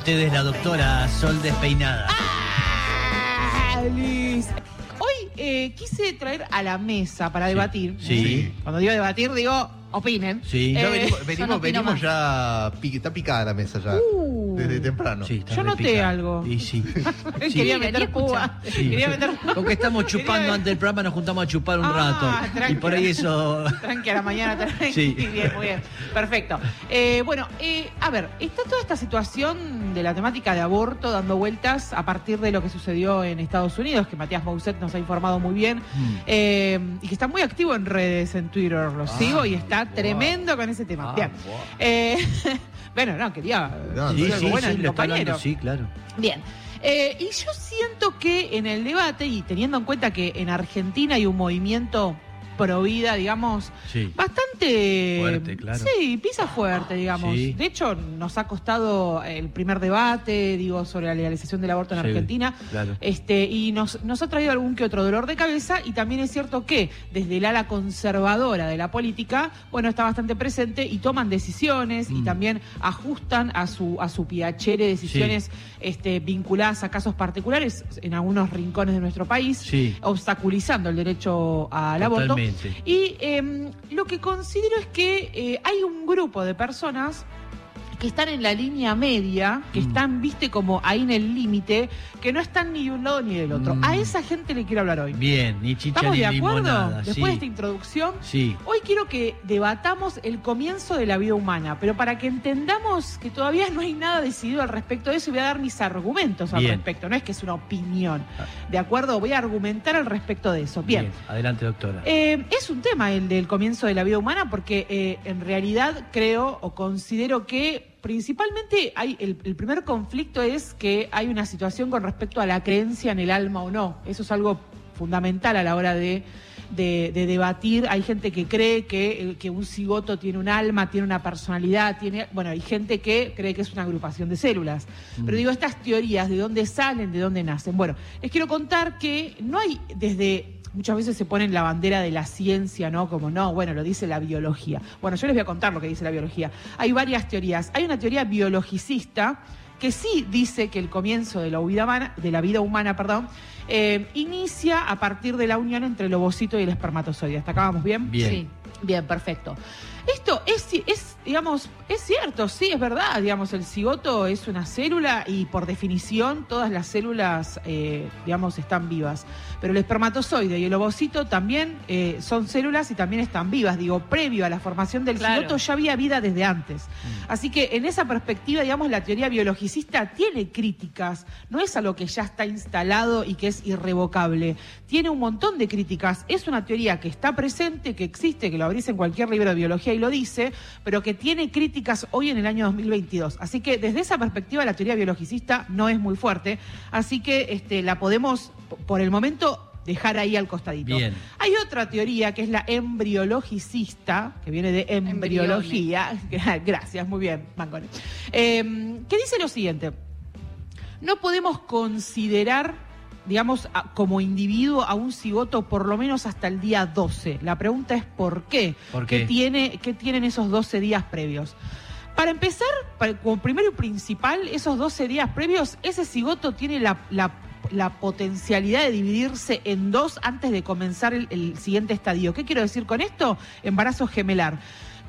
Ustedes la doctora Sol Despeinada. Ah. Hoy eh, quise traer a la mesa para debatir. Sí. Cuando digo debatir, digo opinen. Sí. Eh, Ya venimos, yo venimos, venimos más. ya, está picada la mesa ya, Uh. desde temprano. Sí, está Yo noté algo. Y sí. Sí. quería meter púa. Sí. Quería meter Con que estamos chupando Quería- antes del programa, nos juntamos a chupar un Ah, rato. tranqui. Y por ahí eso. Tranqui a la mañana, tranqui. Sí. Bien, muy bien. Perfecto. Eh, bueno, eh, a ver, está toda esta situación de la temática de aborto dando vueltas a partir de lo que sucedió en Estados Unidos, que Matías Mousset nos ha informado muy bien, Mm. eh, y que está muy activo en redes, en Twitter, lo Ah, sigo y está wow. tremendo con ese tema. Ah, bien. wow. Eh, bueno, no, quería No, decir Sí, algo sí, bueno sí, compañero. hablando, sí, claro. Bien. Eh, y yo siento que en el debate, y teniendo en cuenta que en Argentina hay un movimiento pro vida, digamos, Sí. bastante Fuerte, claro. Sí, pisa fuerte, digamos. Sí. De hecho, nos ha costado el primer debate, digo, sobre la legalización del aborto en Sí, Argentina. claro. Este, y nos, nos ha traído algún que otro dolor de cabeza, y también es cierto que desde el ala conservadora de la política, bueno, está bastante presente y toman decisiones y Mm. también ajustan a su, a su piachere decisiones este, vinculadas a casos particulares en algunos rincones de nuestro país, Sí. obstaculizando el derecho al aborto. Y eh, lo que considero es que eh, hay un grupo de personas que están en la línea media, que Mm. están, viste, como ahí en el límite, que no están ni de un lado ni del otro. Mm. A esa gente le quiero hablar hoy. Bien, ni chicha ¿Estamos ni de acuerdo? limonada. Después sí. de esta introducción, Sí. Hoy quiero que debatamos el comienzo de la vida humana, pero para que entendamos que todavía no hay nada decidido al respecto de eso, voy a dar mis argumentos al Bien. respecto. No es que es una opinión, ¿de acuerdo? Voy a argumentar al respecto de eso. Bien. Adelante, doctora. Eh, es un tema el del comienzo de la vida humana porque eh, en realidad creo o considero que principalmente hay el, el primer conflicto es que hay una situación con respecto a la creencia en el alma o no. Eso es algo fundamental a la hora de, de- de debatir. Hay gente que cree que, que un cigoto tiene un alma, tiene una personalidad, tiene. Bueno, hay gente que cree que es una agrupación de células. Pero digo, estas teorías, ¿de dónde salen? ¿De dónde nacen? Bueno, les quiero contar que no hay desde. Muchas veces se ponen la bandera de la ciencia, ¿no? Como no, bueno, lo dice la biología. Bueno, yo les voy a contar lo que dice la biología. Hay varias teorías. Hay una teoría biologicista que sí dice que el comienzo de la vida humana, de la vida humana perdón, eh, inicia a partir de la unión entre el ovocito y el espermatozoide. ¿Hasta acá vamos bien? Bien. Sí. Bien, perfecto. Esto es, es, digamos, es cierto, sí, es verdad. Digamos, el cigoto es una célula y por definición todas las células, eh, digamos, están vivas. Pero el espermatozoide y el ovocito también eh, son células y también están vivas. Digo, previo a la formación del Claro. cigoto ya había vida desde antes. Así que en esa perspectiva, digamos, la teoría biologicista tiene críticas. No es algo que ya está instalado y que es irrevocable. Tiene un montón de críticas. Es una teoría que está presente, que existe, que lo abrís en cualquier libro de biología y lo dice, pero que tiene críticas hoy en el año 2022. Así que desde esa perspectiva la teoría biologicista no es muy fuerte. Así que este, la podemos, por el momento, dejar ahí al costadito. Bien. Hay otra teoría que es la embriologicista, que viene de embriología. Gracias, muy bien, Mangone. Eh, que dice lo siguiente: no podemos considerar, digamos, como individuo a un cigoto por lo menos hasta el día 12. La pregunta es por qué. ¿Por qué? tiene, qué tienen esos 12 días previos? Para empezar, para- como primero y principal, esos 12 días previos, ese cigoto tiene la, la- la potencialidad de dividirse en dos antes de comenzar el, el siguiente estadio. ¿Qué quiero decir con esto? Embarazo gemelar.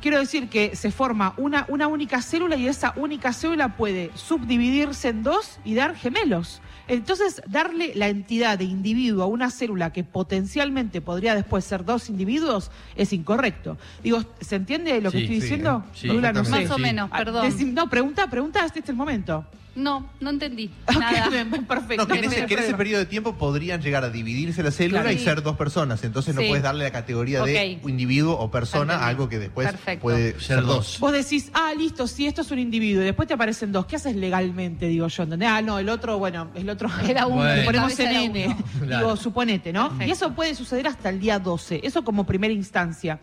Quiero decir que se forma una, una única célula y esa única célula puede subdividirse en dos y dar gemelos. Entonces, darle la entidad de individuo a una célula que potencialmente podría después ser dos individuos es incorrecto. Digo, ¿se entiende lo que Sí, estoy sí, diciendo? eh, sí, Lula, no sé. perfectamente. Más o menos, Ah, perdón. no, pregunta, pregunta, este es el momento. No, no entendí. Nada. perfecto. No, que en, ese, que en ese problema. periodo de tiempo podrían llegar a dividirse la célula Claro. y Sí. ser dos personas. Entonces no Sí. puedes darle la categoría de individuo o persona Entendí. a algo que después Perfecto. puede Ser dos. Vos decís, ah, listo, sí, esto es un individuo, y después te aparecen dos. ¿Qué haces legalmente, digo yo? ¿entendés? Ah, no, el otro, bueno, el otro Era uno, Bueno. Le ponemos en N. Claro. Digo, suponete, ¿no? Perfecto. Y eso puede suceder hasta el día 12. Eso como primera instancia.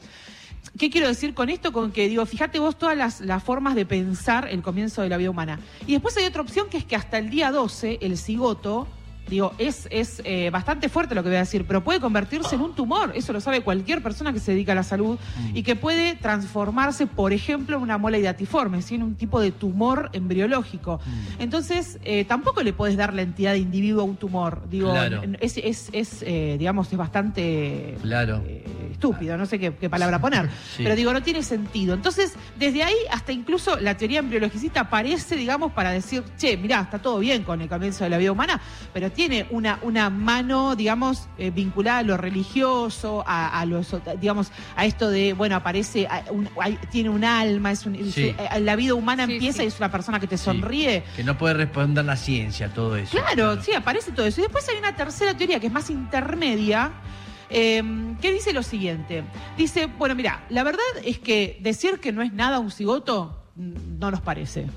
¿Qué quiero decir con esto? Con que digo, fíjate vos todas las, las formas de pensar el comienzo de la vida humana. Y después hay otra opción que es que hasta el día 12 el cigoto digo, es, es eh, bastante fuerte lo que voy a decir, pero puede convertirse en un tumor. Eso lo sabe cualquier persona que se dedica a la salud Mm. y que puede transformarse, por ejemplo, en una mola hidatiforme, ¿sí? en un tipo de tumor embriológico. Mm. Entonces, eh, tampoco le puedes dar la entidad de individuo a un tumor. Digo, Claro. es, es, es, eh, digamos, es bastante Claro. estúpido, no sé qué, qué palabra poner. Sí. Pero digo, no tiene sentido. Entonces, desde ahí hasta incluso la teoría embriologicista aparece, digamos, para decir, che, mirá, está todo bien con el comienzo de la vida humana, pero tiene una, una mano, digamos, eh, vinculada a lo religioso, a, a lo eso- digamos, a esto de, bueno, aparece, a- un- tiene un alma, es un, Sí. eh, la vida humana Sí, empieza sí. y es una persona que te Sí. sonríe. Que no puede responder la ciencia, todo eso. Claro, sí, aparece todo eso. Y después hay una tercera teoría que es más intermedia, eh, que dice lo siguiente. Dice, bueno, mira, la verdad es que decir que no es nada un cigoto mm, no nos parece.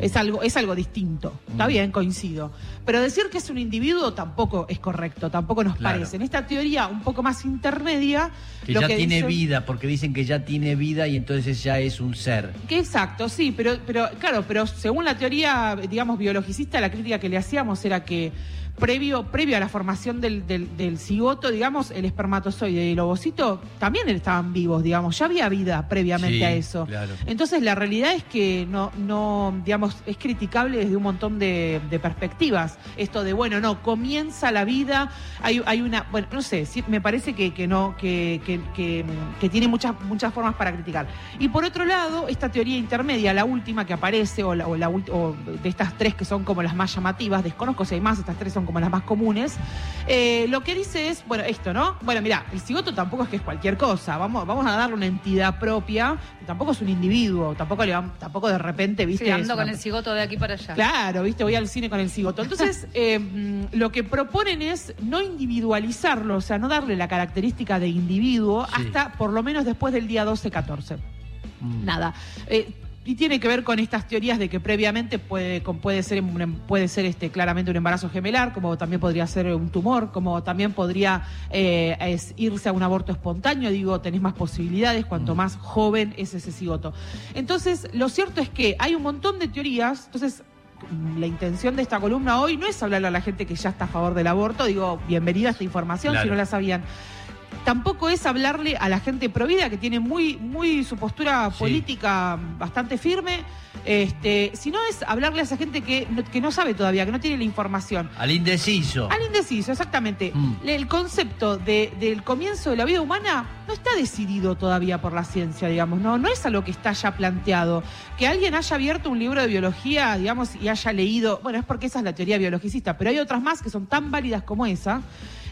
Es algo, es algo distinto. Está bien, coincido. Pero decir que es un individuo tampoco es correcto, tampoco nos Claro. parece. En esta teoría un poco más intermedia. Que lo ya tiene dicen- vida, porque dicen que ya tiene vida y entonces ya es un ser. Que exacto, sí, pero, pero claro, pero según la teoría, digamos, biologicista, la crítica que le hacíamos era que previo, previo a la formación del, del, del cigoto, digamos, el espermatozoide y el ovocito también estaban vivos, digamos, ya había vida previamente Sí, a eso. claro. Entonces la realidad es que no, no, digamos, es criticable desde un montón de, de perspectivas. Esto de, bueno, no, comienza la vida, hay, hay una, bueno, no sé, sí, me parece que, que no, que, que, que, que tiene muchas, muchas formas para criticar. Y por otro lado, esta teoría intermedia, la última que aparece, o, la, o, la o de estas tres que son como las más llamativas, desconozco si hay más, estas tres son como las más comunes, eh, lo que dice es, bueno, esto, ¿no? Bueno, mira, el cigoto tampoco es que es cualquier cosa, vamos, vamos a darle una entidad propia, tampoco es un individuo, tampoco le vamos, tampoco de repente, viste, Sí, ando con el cigoto de aquí para allá. Claro, viste, voy al cine con el cigoto. Entonces, eh, mm, lo que proponen es no individualizarlo, o sea, no darle la característica de individuo Sí. hasta por lo menos después del día 12-14. Mm. Nada. Eh, y tiene que ver con estas teorías de que previamente puede, con- puede ser, un puede ser este, claramente un embarazo gemelar, como también podría ser un tumor, como también podría eh, es irse a un aborto espontáneo. Digo, tenés más posibilidades cuanto más joven es ese cigoto. Entonces, lo cierto es que hay un montón de teorías. Entonces, la intención de esta columna hoy no es hablarle a la gente que ya está a favor del aborto. Digo, bienvenida a esta información Claro. si no la sabían tampoco es hablarle a la gente provida que tiene muy, muy su postura Sí. política bastante firme, este, sino es hablarle a esa gente que no, que no sabe todavía, que no tiene la información. Al indeciso. Al indeciso, exactamente. Mm. El concepto de- del comienzo de la vida humana no está decidido todavía por la ciencia, digamos, no, no es algo que está ya planteado. Que alguien haya abierto un libro de biología, digamos, y haya leído, bueno, es porque esa es la teoría biologicista, pero hay otras más que son tan válidas como esa.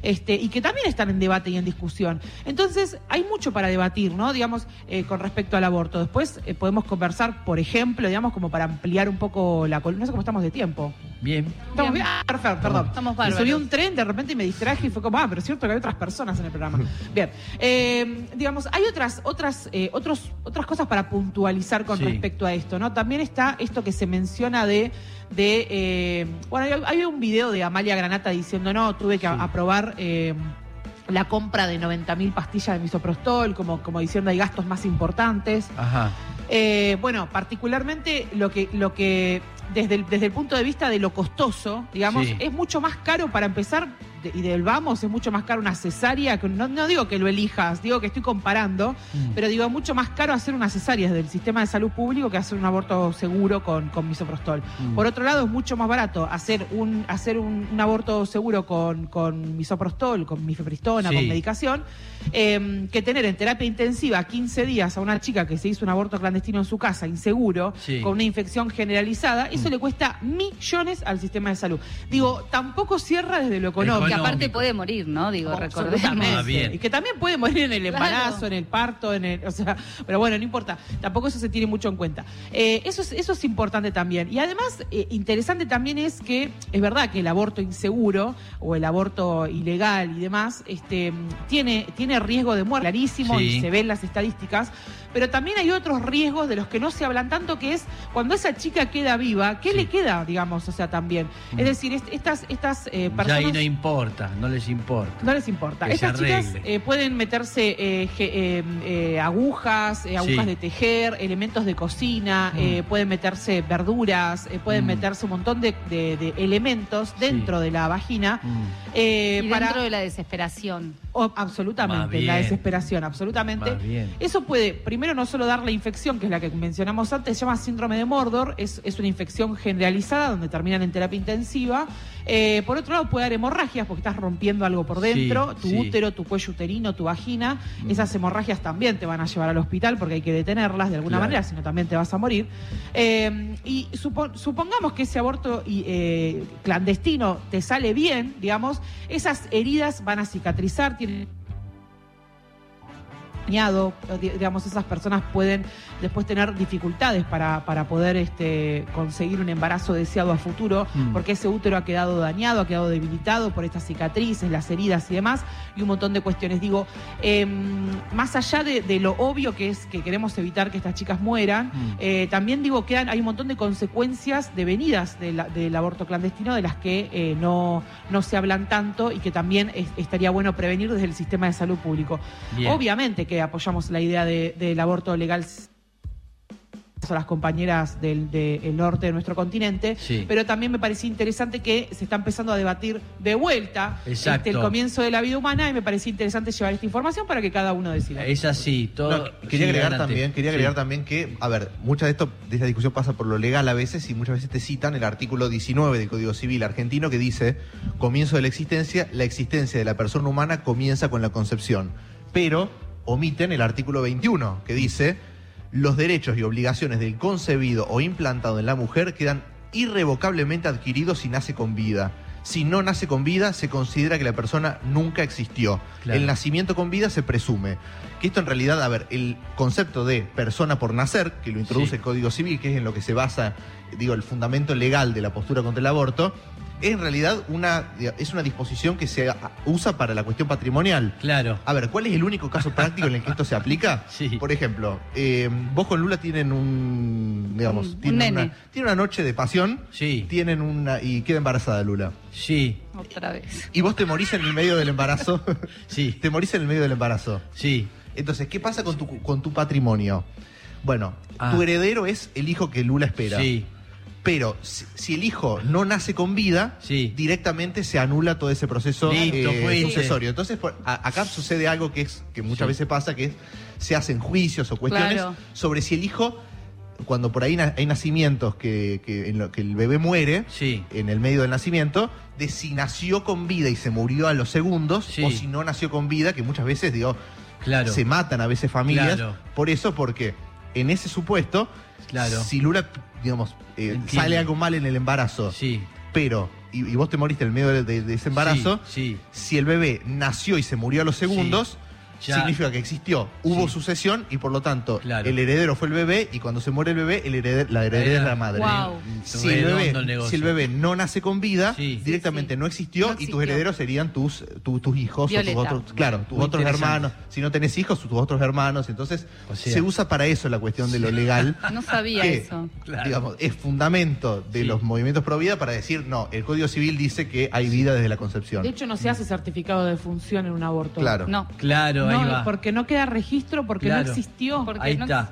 Este, y que también están en debate y en discusión. Entonces, hay mucho para debatir, ¿no? Digamos, eh, con respecto al aborto. Después eh, podemos conversar, por ejemplo, digamos, como para ampliar un poco la columna. No sé cómo estamos de tiempo. Bien. Estamos bien. Bien. Ah, perfecto, perdón. Estamos Me subí un tren, de repente y me distraje y fue como, ah, pero es cierto que hay otras personas en el programa. Bien. Eh, digamos, hay otras, otras, eh, otros, otras cosas para puntualizar con Sí. respecto a esto, ¿no? También está esto que se menciona de. de eh, bueno, hay, hay un video de Amalia Granata diciendo, no, tuve que Sí. aprobar. eh, la compra de 90.000 pastillas de misoprostol, como, como diciendo hay gastos más importantes. Ajá. Eh, bueno, particularmente lo que, lo que desde el, desde el punto de vista de lo costoso, digamos, Sí. es mucho más caro para empezar, de- y del vamos, es mucho más caro una cesárea, que no, no digo que lo elijas, digo que estoy comparando, Mm. pero digo, mucho más caro hacer una cesárea desde el sistema de salud público que hacer un aborto seguro con, con misoprostol. Mm. Por otro lado, es mucho más barato hacer un, hacer un, un aborto seguro con, con misoprostol, con mifepristona, Sí. con medicación, eh, que tener en terapia intensiva 15 días a una chica que se hizo un aborto clandestino en su casa, inseguro, Sí. con una infección generalizada, eso Mm. le cuesta millones al sistema de salud. Digo, tampoco cierra desde lo económico. Que aparte puede morir, ¿no? Digo, recordemos. Absolutamente. Ah, bien. Y que también puede morir en el Claro. embarazo, en el parto, en el, o sea, pero bueno, no importa. Tampoco eso se tiene mucho en cuenta. Eh, eso, es, eso es importante también. Y además, eh, interesante también es que es verdad que el aborto inseguro o el aborto ilegal y demás, este, tiene, tiene riesgo de muerte clarísimo Sí. y se ven las estadísticas. Pero también hay otros riesgos de los que no se hablan tanto, que es cuando esa chica queda viva, ¿qué Sí. le queda, digamos? O sea, también. Mm. Es decir, est- estas, estas eh, Ya personas. ahí no importa. Importa, no les importa. No les importa. Que Estas chicas eh, pueden meterse eh, ge- eh, eh, agujas, agujas Sí. de tejer, elementos de cocina, Mm. eh, pueden meterse verduras, pueden Mm. meterse un montón de, de- de elementos dentro de la vagina. Mm. Eh, y para dentro de la desesperación. absolutamente, la desesperación, absolutamente. Eso puede, primero, no solo dar la infección, que es la que mencionamos antes, se llama síndrome de Mordor, es, es una infección generalizada donde terminan en terapia intensiva. Eh, por otro lado, puede dar hemorragias porque estás rompiendo algo por Sí, dentro, tu sí. útero, tu cuello uterino, tu vagina. Mm. Esas hemorragias también te van a llevar al hospital porque hay que detenerlas de alguna Claro. manera, si no también te vas a morir. Eh, y supo- supongamos que ese aborto y, eh, clandestino te sale bien, digamos, esas heridas van a cicatrizar, tienen di- digamos, esas personas pueden después tener dificultades para, para poder este, conseguir un embarazo deseado a futuro, Mm. porque ese útero ha quedado dañado, ha quedado debilitado por estas cicatrices, las heridas y demás, y un montón de cuestiones. Digo, em, más allá de, de lo obvio que es que queremos evitar que estas chicas mueran, Mm. eh, también digo que hay un montón de consecuencias devenidas de la- del aborto clandestino de las que eh, no, no se hablan tanto y que también es- estaría bueno prevenir desde el sistema de salud público. Bien. Obviamente que apoyamos la idea de- del aborto legal a las compañeras del, del norte de nuestro continente, Sí. pero también me parecía interesante que se está empezando a debatir de vuelta este, el comienzo de la vida humana y me parecía interesante llevar esta información para que cada uno decida. Es así, todo. No, sí, quería agregar adelante. también, quería agregar Sí. también que, a ver, mucha de esto, de esta discusión pasa por lo legal a veces y muchas veces te citan el artículo 19 del Código Civil argentino que dice, comienzo de la existencia, la existencia de la persona humana comienza con la concepción. Pero omiten el artículo 21 que dice, los derechos y obligaciones del concebido o implantado en la mujer quedan irrevocablemente adquiridos si nace con vida. Si no nace con vida, se considera que la persona nunca existió. Claro. El nacimiento con vida se presume. Que esto en realidad, a ver, el concepto de persona por nacer, que lo introduce Sí. el Código Civil, que es en lo que se basa, digo, el fundamento legal de la postura contra el aborto, en realidad una, es una disposición que se usa para la cuestión patrimonial. Claro. A ver, ¿cuál es el único caso práctico en el que esto se aplica? Sí. Por ejemplo, eh, vos con Lula tienen un, digamos, Un- un tienen, nene. una, tienen una noche de pasión, Sí. tienen una y queda embarazada Lula. Sí, Otra vez. Y vos te morís en el medio del embarazo. sí, te morís en el medio del embarazo. sí. Entonces, ¿qué pasa con tu, con tu patrimonio? Bueno, Ah. tu heredero es el hijo que Lula espera. Sí, Pero si, si el hijo no nace con vida, Sí. directamente se anula todo ese proceso Listo, eh, fuiste. sucesorio. Entonces, por- a- acá sucede algo que es que muchas Sí. veces pasa, que es se hacen juicios o cuestiones Claro. sobre si el hijo, cuando por ahí na- hay nacimientos que, que en lo que el bebé muere, sí. en el medio del nacimiento, de si nació con vida y se murió a los segundos, Sí. o si no nació con vida, que muchas veces, digo, Claro. se matan a veces familias. Claro. Por eso, porque en ese supuesto, Claro. si Lula, digamos, eh, sale algo mal en el embarazo, Sí. pero, y, y vos te moriste en el medio de, de- de ese embarazo, Sí. si el bebé nació y se murió a los segundos, Ya. significa que existió, hubo Sí. sucesión y por lo tanto Claro. el heredero fue el bebé y cuando se muere el bebé, el hereder- la heredera es la madre. Wow. Si el, bebé, el negocio. si el bebé no nace con vida, Sí. directamente Sí, sí. no existió No y tus herederos serían tus, tu- tus hijos Violeta. o tus otros, claro, tus Muy otros hermanos. Si no tenés hijos, tus otros hermanos. Entonces, O sea- se usa para eso la cuestión de lo legal. No sabía que, eso. Claro. digamos, es fundamento de Sí. los movimientos pro vida para decir, no, el Código Civil dice que hay vida desde la concepción. De hecho, no se hace certificado de función en un aborto. Claro. No. Claro, No, va. porque no queda registro, porque Claro. no existió. Porque Ahí no- está.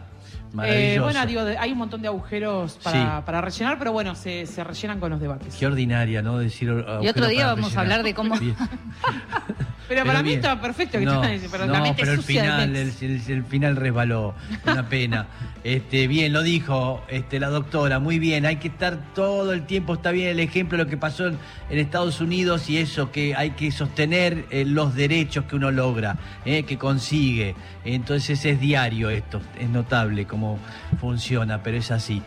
Eh, bueno, digo, hay un montón de agujeros para, Sí. para rellenar, pero bueno, se, se rellenan con los debates. Qué ordinaria, ¿no? Decir Y otro día vamos a hablar de cómo- Pero, para mí estaba perfecto que no, te diciendo, pero no, pero el final, el, el- el final resbaló. Una pena. este, bien, lo dijo este, la doctora, muy bien. Hay que estar todo el tiempo, está bien el ejemplo de lo que pasó en, en Estados Unidos y eso, que hay que sostener eh, los derechos que uno logra, eh, que consigue. Entonces es diario esto, es notable cómo funciona, pero es así.